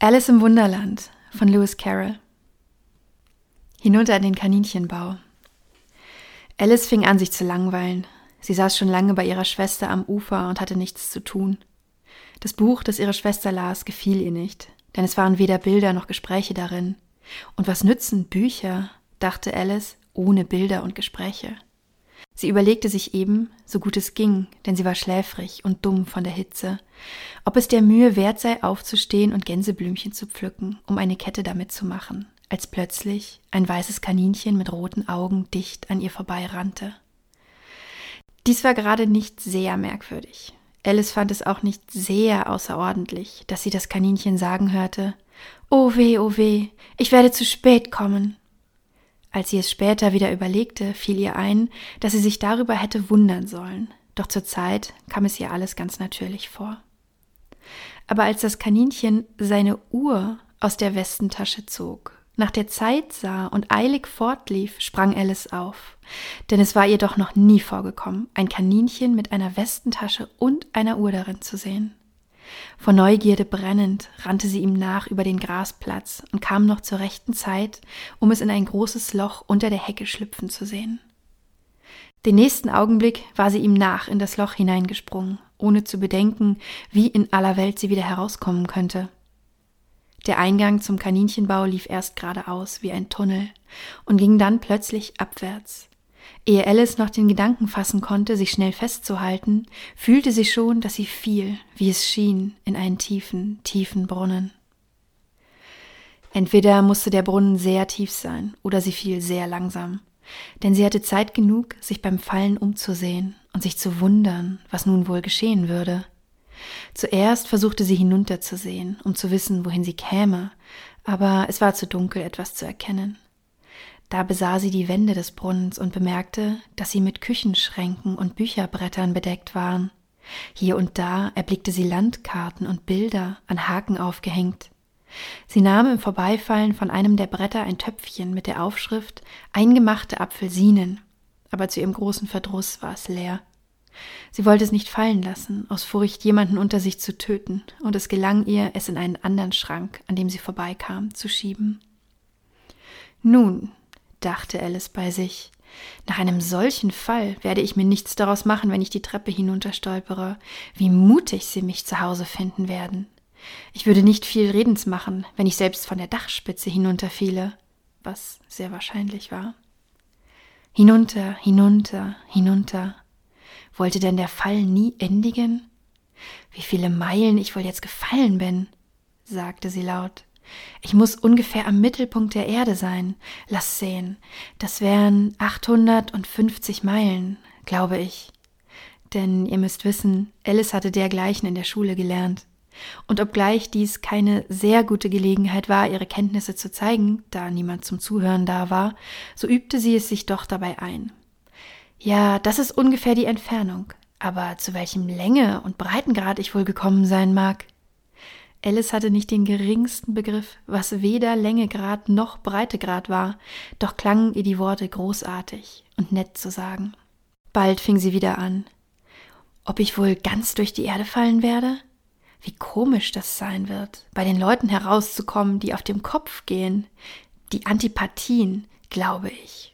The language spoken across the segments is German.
Alice im Wunderland von Lewis Carroll. Hinunter in den Kaninchenbau. Alice fing an, sich zu langweilen. Sie saß schon lange bei ihrer Schwester am Ufer und hatte nichts zu tun. Das Buch, das ihre Schwester las, gefiel ihr nicht, denn es waren weder Bilder noch Gespräche darin. Und was nützen Bücher, dachte Alice, ohne Bilder und Gespräche? Sie überlegte sich eben, so gut es ging, denn sie war schläfrig und dumm von der Hitze, ob es der Mühe wert sei, aufzustehen und Gänseblümchen zu pflücken, um eine Kette damit zu machen, als plötzlich ein weißes Kaninchen mit roten Augen dicht an ihr vorbeirannte. Dies war gerade nicht sehr merkwürdig. Alice fand es auch nicht sehr außerordentlich, dass sie das Kaninchen sagen hörte, Oh weh, oh weh, ich werde zu spät kommen. Als sie es später wieder überlegte, fiel ihr ein, dass sie sich darüber hätte wundern sollen, doch zur Zeit kam es ihr alles ganz natürlich vor. Aber als das Kaninchen seine Uhr aus der Westentasche zog, nach der Zeit sah und eilig fortlief, sprang Alice auf. Denn es war ihr doch noch nie vorgekommen, ein Kaninchen mit einer Westentasche und einer Uhr darin zu sehen. Vor Neugierde brennend rannte sie ihm nach über den Grasplatz und kam noch zur rechten Zeit, um es in ein großes Loch unter der Hecke schlüpfen zu sehen. Den nächsten Augenblick war sie ihm nach in das Loch hineingesprungen, ohne zu bedenken, wie in aller Welt sie wieder herauskommen könnte. Der Eingang zum Kaninchenbau lief erst geradeaus wie ein Tunnel und ging dann plötzlich abwärts. Ehe Alice noch den Gedanken fassen konnte, sich schnell festzuhalten, fühlte sie schon, dass sie fiel, wie es schien, in einen tiefen, tiefen Brunnen. Entweder musste der Brunnen sehr tief sein, oder sie fiel sehr langsam, denn sie hatte Zeit genug, sich beim Fallen umzusehen und sich zu wundern, was nun wohl geschehen würde. Zuerst versuchte sie hinunterzusehen, um zu wissen, wohin sie käme, aber es war zu dunkel, etwas zu erkennen. Da besah sie die Wände des Brunnens und bemerkte, dass sie mit Küchenschränken und Bücherbrettern bedeckt waren. Hier und da erblickte sie Landkarten und Bilder an Haken aufgehängt. Sie nahm im Vorbeifallen von einem der Bretter ein Töpfchen mit der Aufschrift Eingemachte Apfelsinen, aber zu ihrem großen Verdruss war es leer. Sie wollte es nicht fallen lassen, aus Furcht, jemanden unter sich zu töten, und es gelang ihr, es in einen anderen Schrank, an dem sie vorbeikam, zu schieben. Nun, dachte Alice bei sich. Nach einem solchen Fall werde ich mir nichts daraus machen, wenn ich die Treppe hinunterstolpere. Wie mutig sie mich zu Hause finden werden. Ich würde nicht viel Redens machen, wenn ich selbst von der Dachspitze hinunterfiele, was sehr wahrscheinlich war. Hinunter, hinunter, hinunter. Wollte denn der Fall nie endigen? Wie viele Meilen ich wohl jetzt gefallen bin, sagte sie laut. Ich muss ungefähr am Mittelpunkt der Erde sein. Lass sehen. Das wären 850 Meilen, glaube ich. Denn ihr müsst wissen, Alice hatte dergleichen in der Schule gelernt. Und obgleich dies keine sehr gute Gelegenheit war, ihre Kenntnisse zu zeigen, da niemand zum Zuhören da war, so übte sie es sich doch dabei ein. Ja, das ist ungefähr die Entfernung, aber zu welchem Länge und Breitengrad ich wohl gekommen sein mag, Alice hatte nicht den geringsten Begriff, was weder Längegrad noch Breitegrad war, doch klangen ihr die Worte großartig und nett zu sagen. Bald fing sie wieder an. Ob ich wohl ganz durch die Erde fallen werde? Wie komisch das sein wird, bei den Leuten herauszukommen, die auf dem Kopf gehen. Die Antipathien, glaube ich.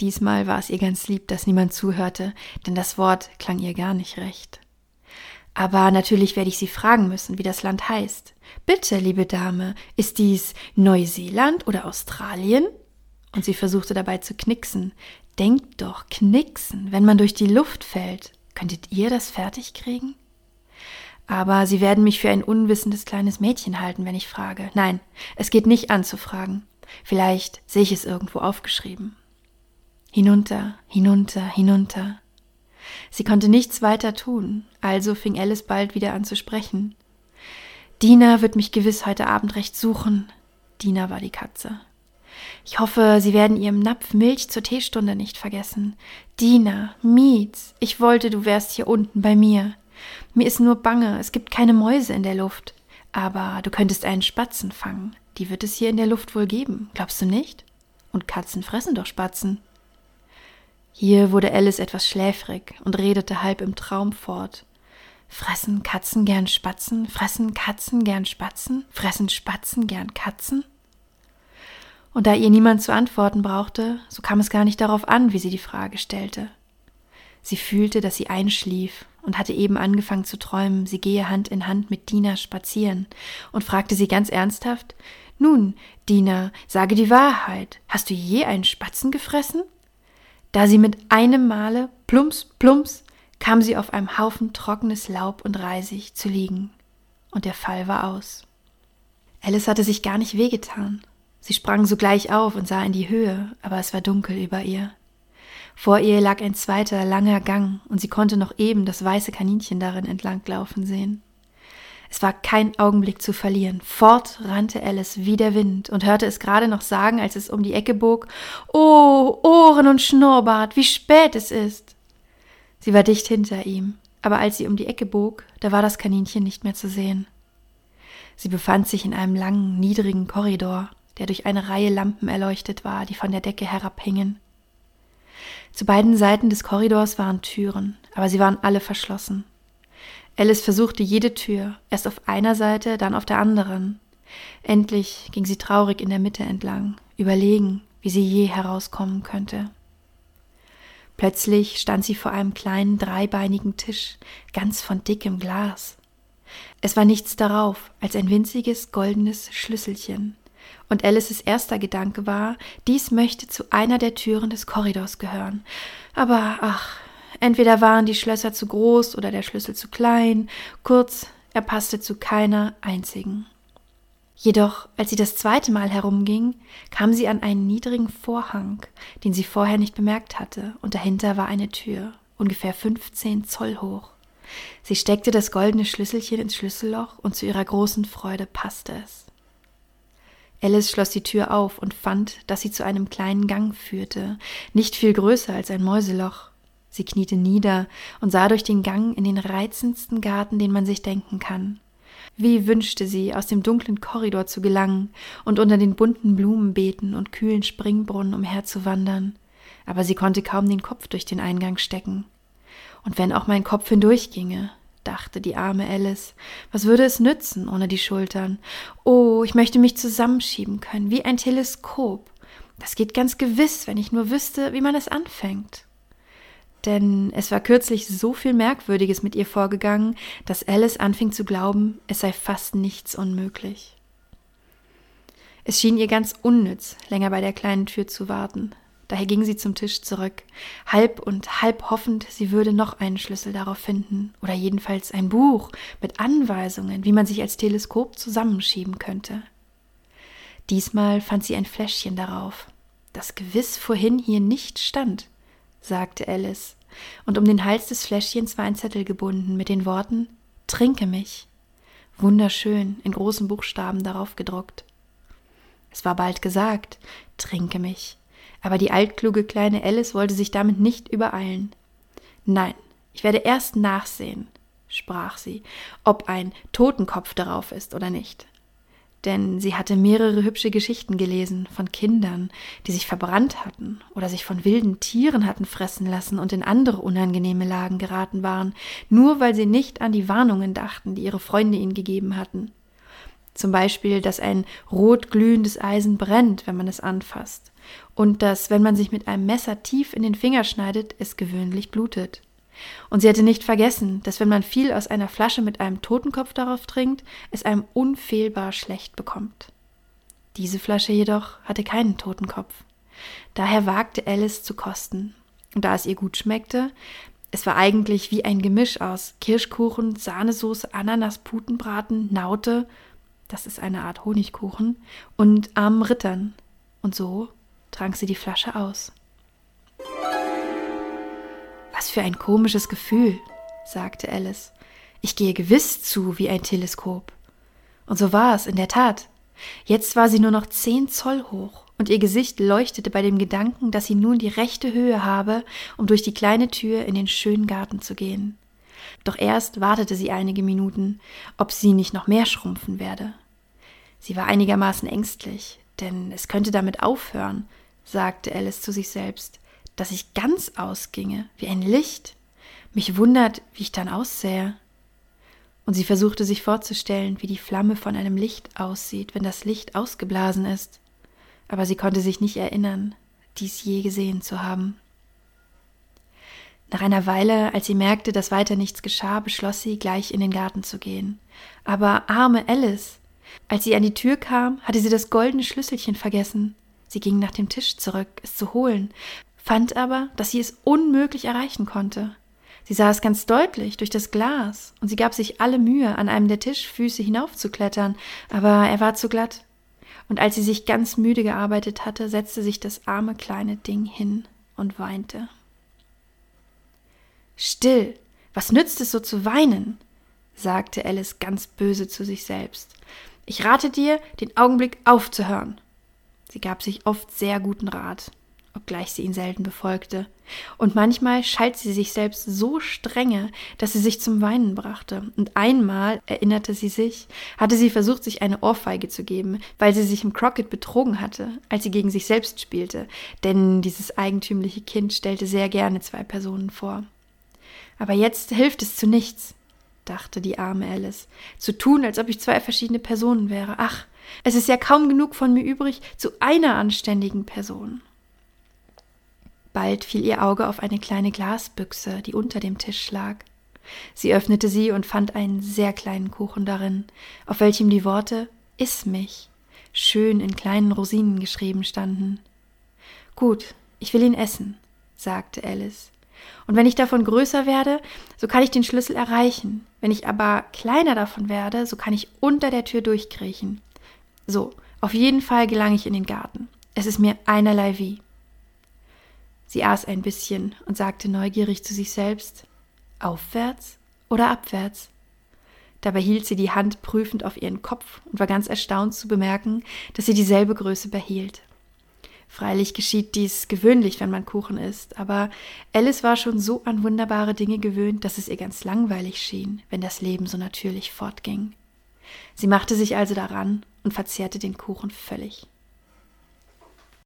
Diesmal war es ihr ganz lieb, dass niemand zuhörte, denn das Wort klang ihr gar nicht recht. Aber natürlich werde ich Sie fragen müssen, wie das Land heißt. Bitte, liebe Dame, ist dies Neuseeland oder Australien? Und sie versuchte dabei zu knicksen. Denkt doch, knicksen, wenn man durch die Luft fällt. Könntet ihr das fertig kriegen? Aber Sie werden mich für ein unwissendes kleines Mädchen halten, wenn ich frage. Nein, es geht nicht an zu fragen. Vielleicht sehe ich es irgendwo aufgeschrieben. Hinunter, hinunter, hinunter. Sie konnte nichts weiter tun, also fing Alice bald wieder an zu sprechen. Dina wird mich gewiss heute Abend recht suchen. Dina war die Katze. Ich hoffe, Sie werden Ihrem Napf Milch zur Teestunde nicht vergessen. Dina, Mietz, ich wollte, du wärst hier unten bei mir. Mir ist nur bange, es gibt keine Mäuse in der Luft. Aber du könntest einen Spatzen fangen. Die wird es hier in der Luft wohl geben, glaubst du nicht? Und Katzen fressen doch Spatzen. Hier wurde Alice etwas schläfrig und redete halb im Traum fort. Fressen Katzen gern Spatzen? Fressen Katzen gern Spatzen? Fressen Spatzen gern Katzen? Und da ihr niemand zu antworten brauchte, so kam es gar nicht darauf an, wie sie die Frage stellte. Sie fühlte, dass sie einschlief und hatte eben angefangen zu träumen, sie gehe Hand in Hand mit Dina spazieren und fragte sie ganz ernsthaft, nun, Dina, sage die Wahrheit, hast du je einen Spatzen gefressen? Da sie mit einem Male plumps, plumps, kam sie auf einem Haufen trockenes Laub und Reisig zu liegen. Und der Fall war aus. Alice hatte sich gar nicht wehgetan. Sie sprang sogleich auf und sah in die Höhe, aber es war dunkel über ihr. Vor ihr lag ein zweiter, langer Gang, und sie konnte noch eben das weiße Kaninchen darin entlanglaufen sehen. Es war kein Augenblick zu verlieren. Fort rannte Alice wie der Wind und hörte es gerade noch sagen, als es um die Ecke bog, Oh, Ohren und Schnurrbart, wie spät es ist. Sie war dicht hinter ihm, aber als sie um die Ecke bog, da war das Kaninchen nicht mehr zu sehen. Sie befand sich in einem langen, niedrigen Korridor, der durch eine Reihe Lampen erleuchtet war, die von der Decke herabhingen. Zu beiden Seiten des Korridors waren Türen, aber sie waren alle verschlossen. Alice versuchte jede Tür, erst auf einer Seite, dann auf der anderen. Endlich ging sie traurig in der Mitte entlang, überlegen, wie sie je herauskommen könnte. Plötzlich stand sie vor einem kleinen dreibeinigen Tisch, ganz von dickem Glas. Es war nichts darauf als ein winziges goldenes Schlüsselchen, und Alices erster Gedanke war, dies möchte zu einer der Türen des Korridors gehören. Aber ach, entweder waren die Schlösser zu groß oder der Schlüssel zu klein, kurz, er passte zu keiner einzigen. Jedoch, als sie das zweite Mal herumging, kam sie an einen niedrigen Vorhang, den sie vorher nicht bemerkt hatte, und dahinter war eine Tür, ungefähr 15 Zoll hoch. Sie steckte das goldene Schlüsselchen ins Schlüsselloch und zu ihrer großen Freude passte es. Alice schloss die Tür auf und fand, dass sie zu einem kleinen Gang führte, nicht viel größer als ein Mäuseloch. Sie kniete nieder und sah durch den Gang in den reizendsten Garten, den man sich denken kann. Wie wünschte sie, aus dem dunklen Korridor zu gelangen und unter den bunten Blumenbeeten und kühlen Springbrunnen umherzuwandern, aber sie konnte kaum den Kopf durch den Eingang stecken. Und wenn auch mein Kopf hindurchginge, dachte die arme Alice. Was würde es nützen ohne die Schultern? Oh, ich möchte mich zusammenschieben können, wie ein Teleskop. Das geht ganz gewiss, wenn ich nur wüsste, wie man es anfängt. Denn es war kürzlich so viel Merkwürdiges mit ihr vorgegangen, dass Alice anfing zu glauben, es sei fast nichts unmöglich. Es schien ihr ganz unnütz, länger bei der kleinen Tür zu warten. Daher ging sie zum Tisch zurück, halb und halb hoffend, sie würde noch einen Schlüssel darauf finden, oder jedenfalls ein Buch mit Anweisungen, wie man sich als Teleskop zusammenschieben könnte. Diesmal fand sie ein Fläschchen darauf, das gewiss vorhin hier nicht stand, sagte Alice, und um den Hals des Fläschchens war ein Zettel gebunden mit den Worten Trinke mich. Wunderschön in großen Buchstaben darauf gedruckt. Es war bald gesagt, trinke mich, aber die altkluge kleine Alice wollte sich damit nicht übereilen. Nein, ich werde erst nachsehen, sprach sie, ob ein Totenkopf darauf ist oder nicht. Denn sie hatte mehrere hübsche Geschichten gelesen von Kindern, die sich verbrannt hatten oder sich von wilden Tieren hatten fressen lassen und in andere unangenehme Lagen geraten waren, nur weil sie nicht an die Warnungen dachten, die ihre Freunde ihnen gegeben hatten. Zum Beispiel, dass ein rot glühendes Eisen brennt, wenn man es anfasst, und dass, wenn man sich mit einem Messer tief in den Finger schneidet, es gewöhnlich blutet. Und sie hatte nicht vergessen, dass wenn man viel aus einer Flasche mit einem Totenkopf darauf trinkt, es einem unfehlbar schlecht bekommt. Diese Flasche jedoch hatte keinen Totenkopf. Daher wagte Alice zu kosten. Und da es ihr gut schmeckte, es war eigentlich wie ein Gemisch aus Kirschkuchen, Sahnesoße, Ananas, Putenbraten, Naute, das ist eine Art Honigkuchen, und armen Rittern. Und so trank sie die Flasche aus. Für ein komisches Gefühl, sagte Alice. Ich gehe gewiss zu wie ein Teleskop. Und so war es in der Tat. Jetzt war sie nur noch zehn Zoll hoch, und ihr Gesicht leuchtete bei dem Gedanken, dass sie nun die rechte Höhe habe, um durch die kleine Tür in den schönen Garten zu gehen. Doch erst wartete sie einige Minuten, ob sie nicht noch mehr schrumpfen werde. Sie war einigermaßen ängstlich, denn es könnte damit aufhören, sagte Alice zu sich selbst, dass ich ganz ausginge, wie ein Licht. Mich wundert, wie ich dann aussähe. und sie versuchte sich vorzustellen, wie die Flamme von einem Licht aussieht, wenn das Licht ausgeblasen ist. Aber sie konnte sich nicht erinnern, dies je gesehen zu haben. Nach einer Weile, als sie merkte, dass weiter nichts geschah, beschloss sie, gleich in den Garten zu gehen. Aber arme Alice! Als sie an die Tür kam, hatte sie das goldene Schlüsselchen vergessen. Sie ging nach dem Tisch zurück, es zu holen, fand aber, dass sie es unmöglich erreichen konnte. Sie sah es ganz deutlich durch das Glas, und sie gab sich alle Mühe, an einem der Tischfüße hinaufzuklettern, aber er war zu glatt. Und als sie sich ganz müde gearbeitet hatte, setzte sich das arme kleine Ding hin und weinte. Still, was nützt es so zu weinen? sagte Alice ganz böse zu sich selbst. Ich rate dir, den Augenblick aufzuhören. Sie gab sich oft sehr guten Rat obgleich sie ihn selten befolgte. Und manchmal schalt sie sich selbst so strenge, dass sie sich zum Weinen brachte. Und einmal, erinnerte sie sich, hatte sie versucht, sich eine Ohrfeige zu geben, weil sie sich im Crockett betrogen hatte, als sie gegen sich selbst spielte. Denn dieses eigentümliche Kind stellte sehr gerne zwei Personen vor. Aber jetzt hilft es zu nichts, dachte die arme Alice, zu tun, als ob ich zwei verschiedene Personen wäre. Ach, es ist ja kaum genug von mir übrig zu einer anständigen Person. Bald fiel ihr Auge auf eine kleine Glasbüchse, die unter dem Tisch lag. Sie öffnete sie und fand einen sehr kleinen Kuchen darin, auf welchem die Worte Iss mich schön in kleinen Rosinen geschrieben standen. Gut, ich will ihn essen, sagte Alice. Und wenn ich davon größer werde, so kann ich den Schlüssel erreichen. Wenn ich aber kleiner davon werde, so kann ich unter der Tür durchkriechen. So, auf jeden Fall gelang ich in den Garten. Es ist mir einerlei wie. Sie aß ein bisschen und sagte neugierig zu sich selbst Aufwärts oder abwärts? Dabei hielt sie die Hand prüfend auf ihren Kopf und war ganz erstaunt zu bemerken, dass sie dieselbe Größe behielt. Freilich geschieht dies gewöhnlich, wenn man Kuchen isst, aber Alice war schon so an wunderbare Dinge gewöhnt, dass es ihr ganz langweilig schien, wenn das Leben so natürlich fortging. Sie machte sich also daran und verzehrte den Kuchen völlig.